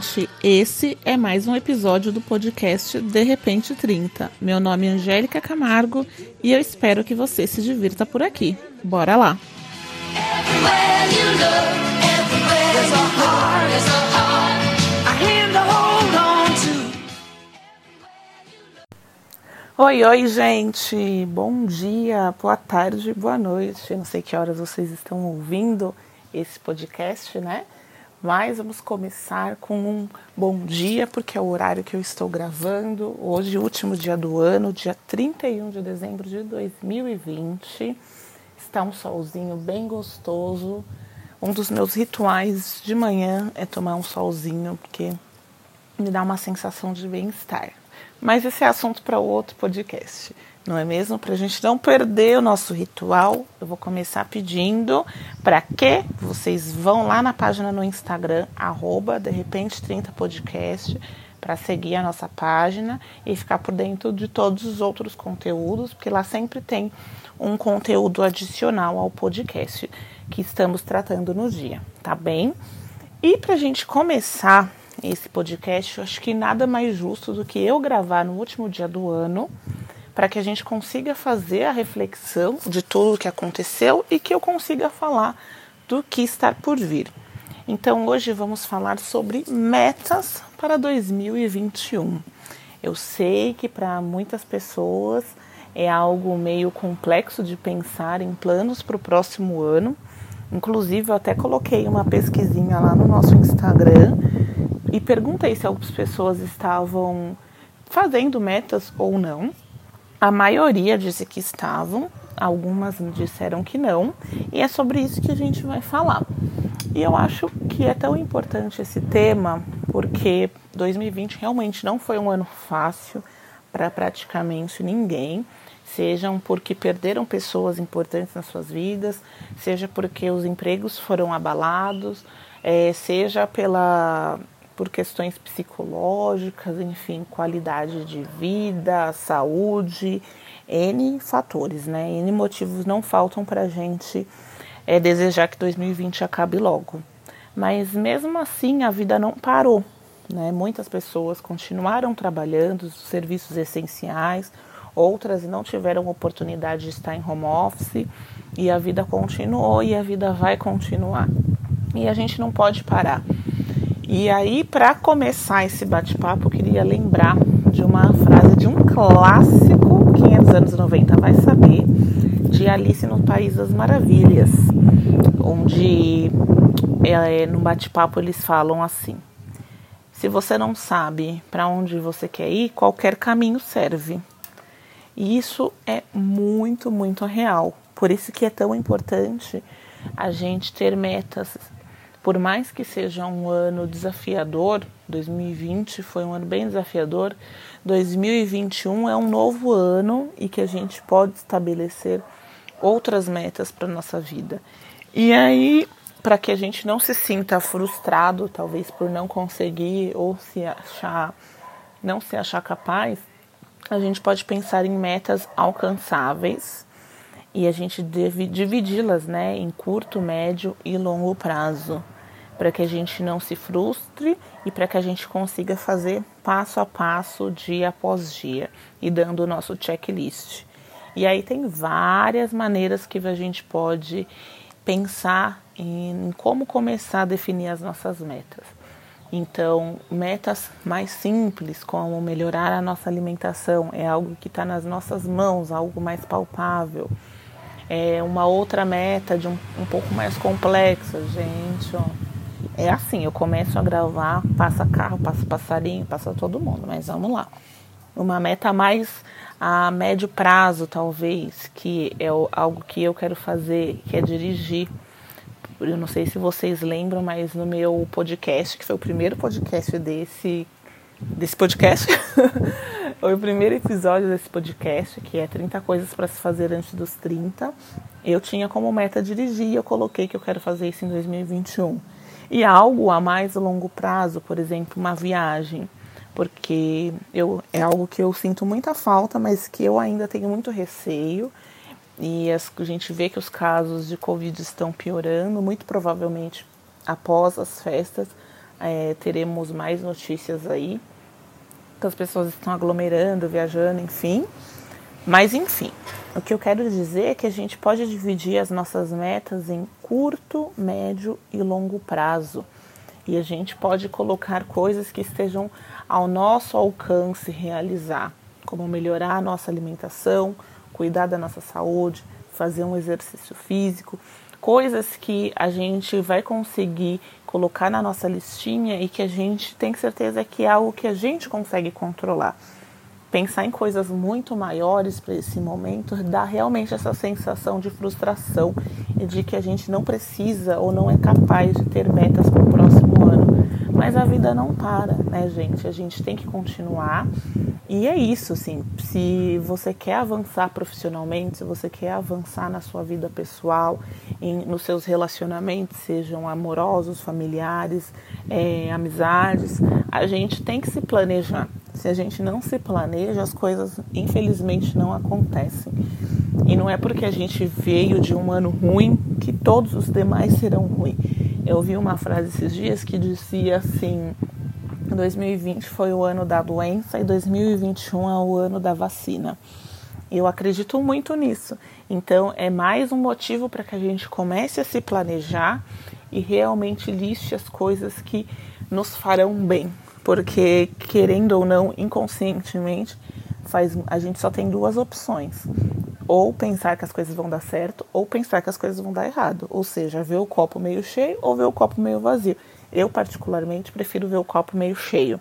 gente, esse é mais um episódio do podcast De Repente 30. Meu nome é Angélica Camargo e eu espero que você se divirta por aqui. Bora lá! Oi, oi, gente! Bom dia, boa tarde, boa noite. Não sei que horas vocês estão ouvindo esse podcast, né? Mas vamos começar com um bom dia, porque é o horário que eu estou gravando. Hoje, último dia do ano, dia 31 de dezembro de 2020. Está um solzinho bem gostoso. Um dos meus rituais de manhã é tomar um solzinho, porque me dá uma sensação de bem-estar. Mas esse é assunto para outro podcast não é mesmo? Para a gente não perder o nosso ritual, eu vou começar pedindo para que vocês vão lá na página no Instagram, arroba de repente 30 podcast, para seguir a nossa página e ficar por dentro de todos os outros conteúdos, porque lá sempre tem um conteúdo adicional ao podcast que estamos tratando no dia, tá bem? E para a gente começar esse podcast, eu acho que nada mais justo do que eu gravar no último dia do ano para que a gente consiga fazer a reflexão de tudo o que aconteceu e que eu consiga falar do que está por vir. Então, hoje vamos falar sobre metas para 2021. Eu sei que para muitas pessoas é algo meio complexo de pensar em planos para o próximo ano. Inclusive, eu até coloquei uma pesquisinha lá no nosso Instagram e perguntei se algumas pessoas estavam fazendo metas ou não. A maioria disse que estavam, algumas disseram que não, e é sobre isso que a gente vai falar. E eu acho que é tão importante esse tema porque 2020 realmente não foi um ano fácil para praticamente ninguém, sejam porque perderam pessoas importantes nas suas vidas, seja porque os empregos foram abalados, é, seja pela por questões psicológicas, enfim, qualidade de vida, saúde, N fatores, né? N motivos não faltam para a gente é, desejar que 2020 acabe logo. Mas mesmo assim, a vida não parou, né? Muitas pessoas continuaram trabalhando, os serviços essenciais, outras não tiveram oportunidade de estar em home office e a vida continuou e a vida vai continuar. E a gente não pode parar. E aí, para começar esse bate-papo, eu queria lembrar de uma frase de um clássico, quem é dos anos 90 vai saber, de Alice no País das Maravilhas, onde é, no bate-papo eles falam assim: se você não sabe para onde você quer ir, qualquer caminho serve. E isso é muito, muito real. Por isso que é tão importante a gente ter metas por mais que seja um ano desafiador, 2020 foi um ano bem desafiador, 2021 é um novo ano e que a gente pode estabelecer outras metas para nossa vida. E aí, para que a gente não se sinta frustrado, talvez por não conseguir ou se achar não se achar capaz, a gente pode pensar em metas alcançáveis e a gente deve dividi-las né, em curto, médio e longo prazo, para que a gente não se frustre e para que a gente consiga fazer passo a passo, dia após dia, e dando o nosso checklist. E aí tem várias maneiras que a gente pode pensar em como começar a definir as nossas metas. Então, metas mais simples, como melhorar a nossa alimentação, é algo que está nas nossas mãos, algo mais palpável é, uma outra meta de um, um pouco mais complexa, gente, ó. É assim, eu começo a gravar, passa carro, passa passarinho, passa todo mundo, mas vamos lá. Uma meta mais a médio prazo, talvez, que é algo que eu quero fazer, que é dirigir. Eu não sei se vocês lembram, mas no meu podcast, que foi o primeiro podcast desse desse podcast. Foi o primeiro episódio desse podcast, que é 30 coisas para se fazer antes dos 30. Eu tinha como meta dirigir eu coloquei que eu quero fazer isso em 2021. E algo a mais longo prazo, por exemplo, uma viagem, porque eu, é algo que eu sinto muita falta, mas que eu ainda tenho muito receio. E a gente vê que os casos de Covid estão piorando, muito provavelmente após as festas é, teremos mais notícias aí, que as pessoas estão aglomerando, viajando, enfim. Mas enfim, o que eu quero dizer é que a gente pode dividir as nossas metas em curto, médio e longo prazo. E a gente pode colocar coisas que estejam ao nosso alcance realizar, como melhorar a nossa alimentação, cuidar da nossa saúde, fazer um exercício físico, coisas que a gente vai conseguir colocar na nossa listinha e que a gente tem certeza que é algo que a gente consegue controlar. Pensar em coisas muito maiores para esse momento dá realmente essa sensação de frustração e de que a gente não precisa ou não é capaz de ter metas para o próximo ano. Mas a vida não para, né, gente? A gente tem que continuar e é isso, assim, se você quer avançar profissionalmente, se você quer avançar na sua vida pessoal, em, nos seus relacionamentos, sejam amorosos, familiares, é, amizades, a gente tem que se planejar. Se a gente não se planeja, as coisas infelizmente não acontecem. E não é porque a gente veio de um ano ruim que todos os demais serão ruins. Eu ouvi uma frase esses dias que dizia assim: 2020 foi o ano da doença e 2021 é o ano da vacina. Eu acredito muito nisso. Então, é mais um motivo para que a gente comece a se planejar e realmente liste as coisas que nos farão bem. Porque, querendo ou não, inconscientemente, faz, a gente só tem duas opções. Ou pensar que as coisas vão dar certo, ou pensar que as coisas vão dar errado. Ou seja, ver o copo meio cheio ou ver o copo meio vazio. Eu, particularmente, prefiro ver o copo meio cheio.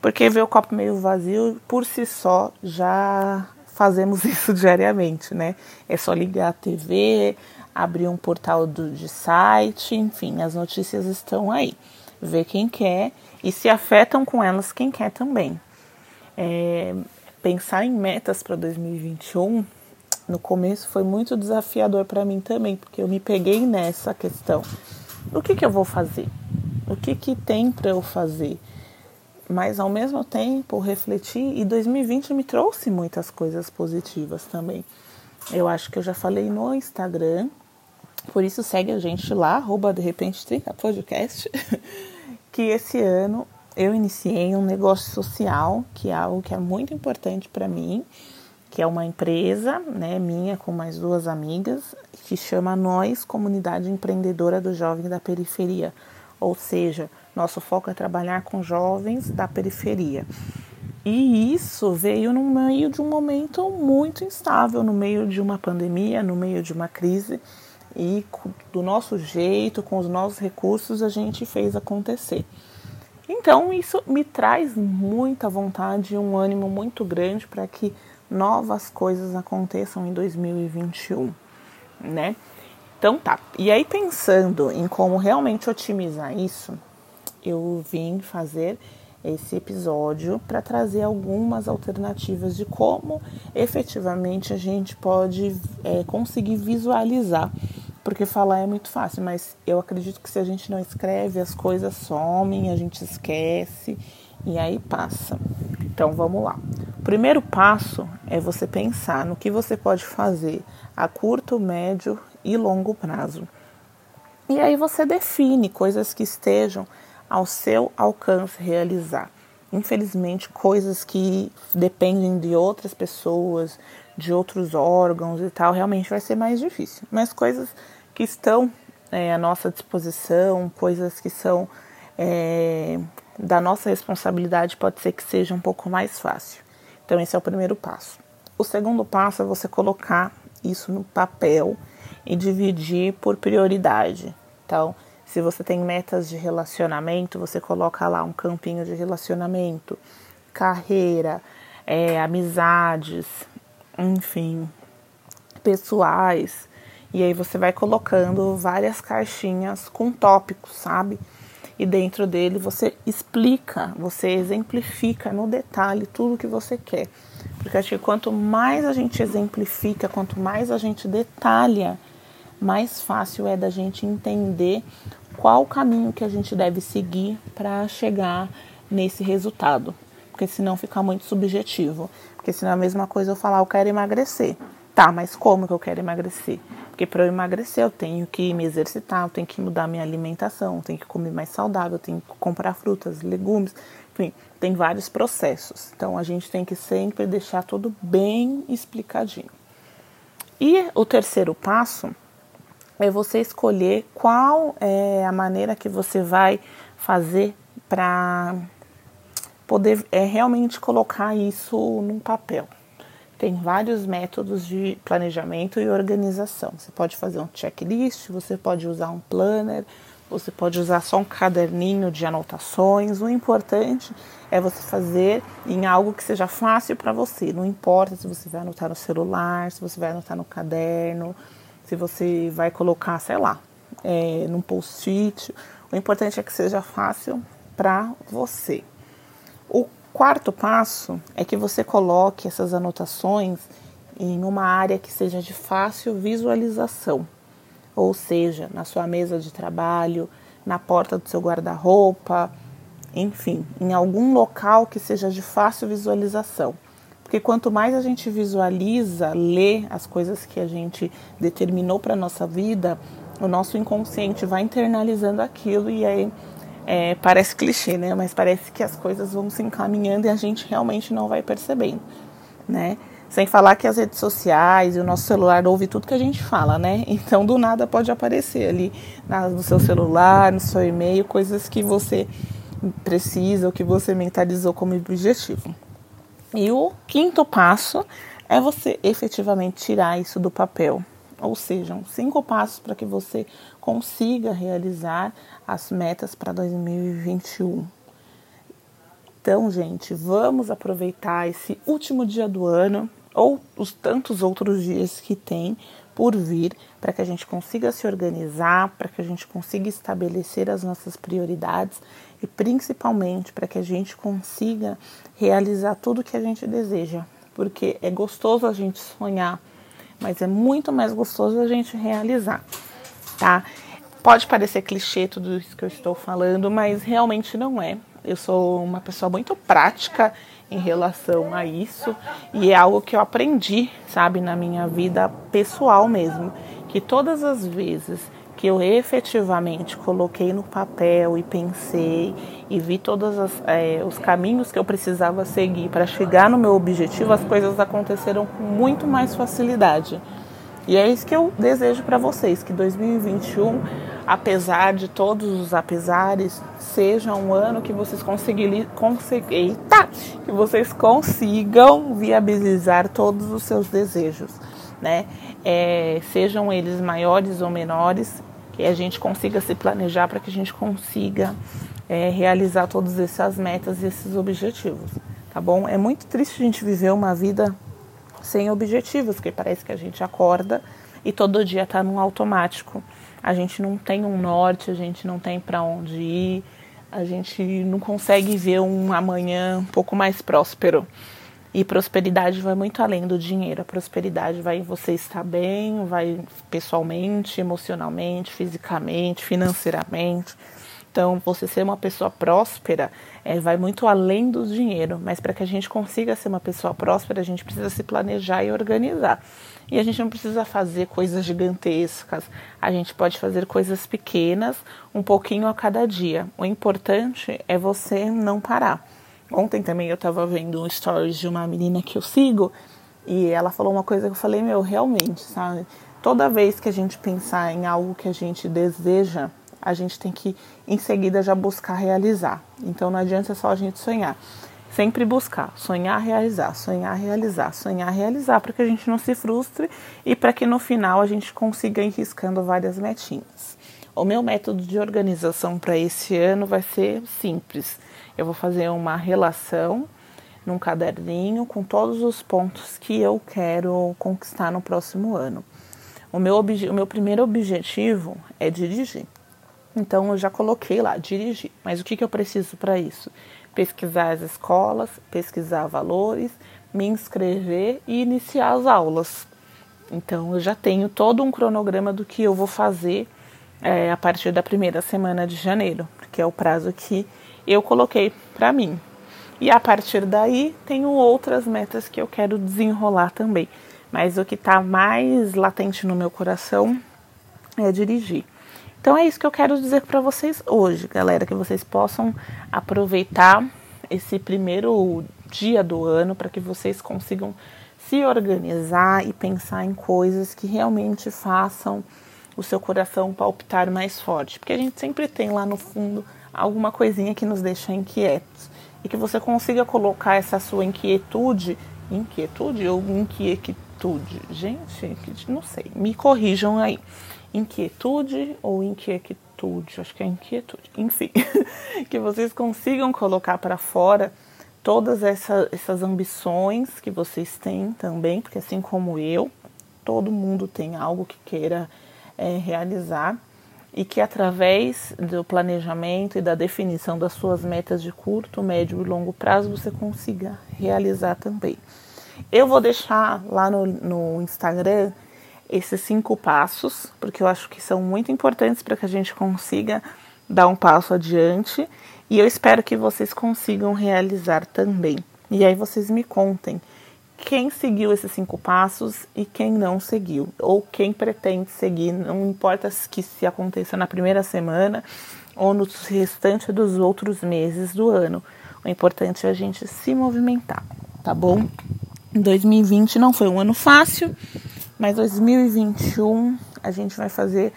Porque ver o copo meio vazio, por si só, já fazemos isso diariamente, né? É só ligar a TV, abrir um portal do, de site, enfim, as notícias estão aí. Ver quem quer e se afetam com elas quem quer também. É, pensar em metas para 2021 no começo foi muito desafiador para mim também, porque eu me peguei nessa questão. O que, que eu vou fazer? O que, que tem para eu fazer. Mas ao mesmo tempo refletir e 2020 me trouxe muitas coisas positivas também. Eu acho que eu já falei no Instagram, por isso segue a gente lá, arroba de repente 30 podcast, que esse ano eu iniciei um negócio social, que é algo que é muito importante para mim, que é uma empresa, né, minha com mais duas amigas, que chama Nós Comunidade Empreendedora do Jovem da Periferia ou seja, nosso foco é trabalhar com jovens da periferia. E isso veio no meio de um momento muito instável, no meio de uma pandemia, no meio de uma crise, e do nosso jeito, com os nossos recursos, a gente fez acontecer. Então, isso me traz muita vontade e um ânimo muito grande para que novas coisas aconteçam em 2021, né? Então tá. E aí pensando em como realmente otimizar isso, eu vim fazer esse episódio para trazer algumas alternativas de como efetivamente a gente pode é, conseguir visualizar. Porque falar é muito fácil, mas eu acredito que se a gente não escreve, as coisas somem, a gente esquece e aí passa. Então vamos lá. O primeiro passo é você pensar no que você pode fazer a curto, médio e longo prazo. E aí você define coisas que estejam ao seu alcance realizar. Infelizmente, coisas que dependem de outras pessoas, de outros órgãos e tal, realmente vai ser mais difícil. Mas coisas que estão é, à nossa disposição, coisas que são é, da nossa responsabilidade, pode ser que seja um pouco mais fácil. Então, esse é o primeiro passo. O segundo passo é você colocar isso no papel e dividir por prioridade. Então, se você tem metas de relacionamento, você coloca lá um campinho de relacionamento, carreira, é, amizades, enfim, pessoais. E aí você vai colocando várias caixinhas com tópicos, sabe? E dentro dele você explica, você exemplifica no detalhe tudo que você quer. Porque acho que quanto mais a gente exemplifica, quanto mais a gente detalha, mais fácil é da gente entender qual o caminho que a gente deve seguir para chegar nesse resultado. Porque senão fica muito subjetivo. Porque senão é a mesma coisa eu falar, eu quero emagrecer. Tá, mas como que eu quero emagrecer? Porque para eu emagrecer eu tenho que me exercitar, eu tenho que mudar minha alimentação, eu tenho que comer mais saudável, eu tenho que comprar frutas, legumes, enfim, tem vários processos. Então a gente tem que sempre deixar tudo bem explicadinho. E o terceiro passo é você escolher qual é a maneira que você vai fazer para poder é, realmente colocar isso num papel. Tem vários métodos de planejamento e organização. Você pode fazer um checklist, você pode usar um planner, você pode usar só um caderninho de anotações. O importante é você fazer em algo que seja fácil para você. Não importa se você vai anotar no celular, se você vai anotar no caderno, se você vai colocar, sei lá, é, num post-it. O importante é que seja fácil para você. O quarto passo é que você coloque essas anotações em uma área que seja de fácil visualização, ou seja, na sua mesa de trabalho, na porta do seu guarda-roupa, enfim, em algum local que seja de fácil visualização. Porque quanto mais a gente visualiza, lê as coisas que a gente determinou para nossa vida, o nosso inconsciente vai internalizando aquilo e aí é, parece clichê, né? Mas parece que as coisas vão se encaminhando e a gente realmente não vai percebendo, né? Sem falar que as redes sociais e o nosso celular ouve tudo que a gente fala, né? Então do nada pode aparecer ali no seu celular, no seu e-mail, coisas que você precisa, ou que você mentalizou como objetivo. E o quinto passo é você efetivamente tirar isso do papel. Ou seja, cinco passos para que você consiga realizar as metas para 2021. Então, gente, vamos aproveitar esse último dia do ano ou os tantos outros dias que tem por vir para que a gente consiga se organizar, para que a gente consiga estabelecer as nossas prioridades e principalmente para que a gente consiga realizar tudo que a gente deseja, porque é gostoso a gente sonhar, mas é muito mais gostoso a gente realizar, tá? Pode parecer clichê tudo isso que eu estou falando, mas realmente não é. Eu sou uma pessoa muito prática em relação a isso e é algo que eu aprendi, sabe, na minha vida pessoal mesmo, que todas as vezes que eu efetivamente coloquei no papel e pensei e vi todos é, os caminhos que eu precisava seguir para chegar no meu objetivo, as coisas aconteceram com muito mais facilidade. E é isso que eu desejo para vocês, que 2021, apesar de todos os apesares, seja um ano que vocês conseguirem, eita, que vocês consigam viabilizar todos os seus desejos, né? É, sejam eles maiores ou menores, que a gente consiga se planejar para que a gente consiga é, realizar todas essas metas e esses objetivos, tá bom? É muito triste a gente viver uma vida sem objetivos, porque parece que a gente acorda e todo dia está num automático. A gente não tem um norte, a gente não tem para onde ir, a gente não consegue ver um amanhã um pouco mais próspero. E prosperidade vai muito além do dinheiro. A prosperidade vai em você estar bem, vai pessoalmente, emocionalmente, fisicamente, financeiramente. Então, você ser uma pessoa próspera é, vai muito além do dinheiro. Mas para que a gente consiga ser uma pessoa próspera, a gente precisa se planejar e organizar. E a gente não precisa fazer coisas gigantescas. A gente pode fazer coisas pequenas, um pouquinho a cada dia. O importante é você não parar. Ontem também eu estava vendo um stories de uma menina que eu sigo e ela falou uma coisa que eu falei, meu, realmente, sabe? Toda vez que a gente pensar em algo que a gente deseja, a gente tem que em seguida já buscar realizar. Então não adianta só a gente sonhar. Sempre buscar, sonhar, realizar, sonhar, realizar, sonhar, realizar, para que a gente não se frustre e para que no final a gente consiga ir riscando várias metinhas. O meu método de organização para esse ano vai ser simples eu vou fazer uma relação num caderninho com todos os pontos que eu quero conquistar no próximo ano. O meu, o meu primeiro objetivo é dirigir. Então eu já coloquei lá, dirigir. Mas o que, que eu preciso para isso? Pesquisar as escolas, pesquisar valores, me inscrever e iniciar as aulas. Então eu já tenho todo um cronograma do que eu vou fazer é, a partir da primeira semana de janeiro, que é o prazo que eu coloquei para mim. E a partir daí, tenho outras metas que eu quero desenrolar também. mas o que está mais latente no meu coração é dirigir. Então é isso que eu quero dizer para vocês hoje, galera, que vocês possam aproveitar esse primeiro dia do ano para que vocês consigam se organizar e pensar em coisas que realmente façam o seu coração palpitar mais forte, porque a gente sempre tem lá no fundo alguma coisinha que nos deixa inquietos. E que você consiga colocar essa sua inquietude, inquietude ou inquietude, gente, não sei, me corrijam aí inquietude ou inquietude, acho que é inquietude, enfim, que vocês consigam colocar para fora todas essa, essas ambições que vocês têm também, porque assim como eu, todo mundo tem algo que queira é, realizar e que através do planejamento e da definição das suas metas de curto, médio e longo prazo você consiga realizar também. Eu vou deixar lá no, no Instagram esses cinco passos, porque eu acho que são muito importantes para que a gente consiga dar um passo adiante e eu espero que vocês consigam realizar também. E aí vocês me contem quem seguiu esses cinco passos e quem não seguiu, ou quem pretende seguir, não importa que se aconteça na primeira semana ou no restante dos outros meses do ano. O importante é a gente se movimentar, tá bom? 2020 não foi um ano fácil, mas 2021 a gente vai fazer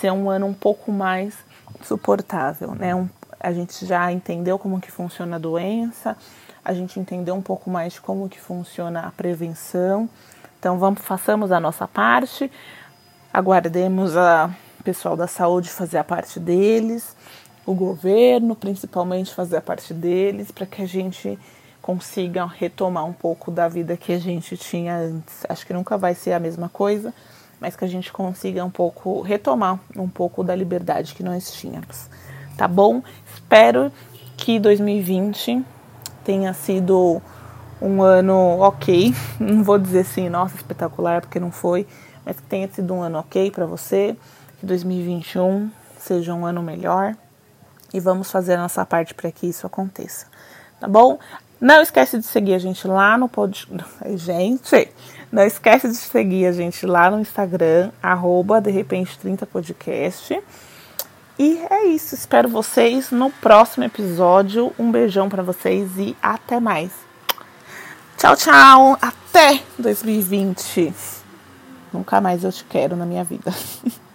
ser um ano um pouco mais suportável, né? Um, a gente já entendeu como que funciona a doença, a gente entendeu um pouco mais de como que funciona a prevenção. Então vamos façamos a nossa parte, aguardemos a pessoal da saúde fazer a parte deles, o governo principalmente fazer a parte deles para que a gente consigam retomar um pouco da vida que a gente tinha antes. Acho que nunca vai ser a mesma coisa, mas que a gente consiga um pouco retomar um pouco da liberdade que nós tínhamos. Tá bom? Espero que 2020 tenha sido um ano ok. Não vou dizer assim, nossa, espetacular, porque não foi, mas que tenha sido um ano ok para você. Que 2021 seja um ano melhor e vamos fazer a nossa parte para que isso aconteça. Tá bom? Não esquece de seguir a gente lá no pod... Gente, não esquece de seguir a gente lá no Instagram, arroba de repente 30 podcast. E é isso, espero vocês no próximo episódio. Um beijão para vocês e até mais. Tchau, tchau. Até 2020. Nunca mais eu te quero na minha vida.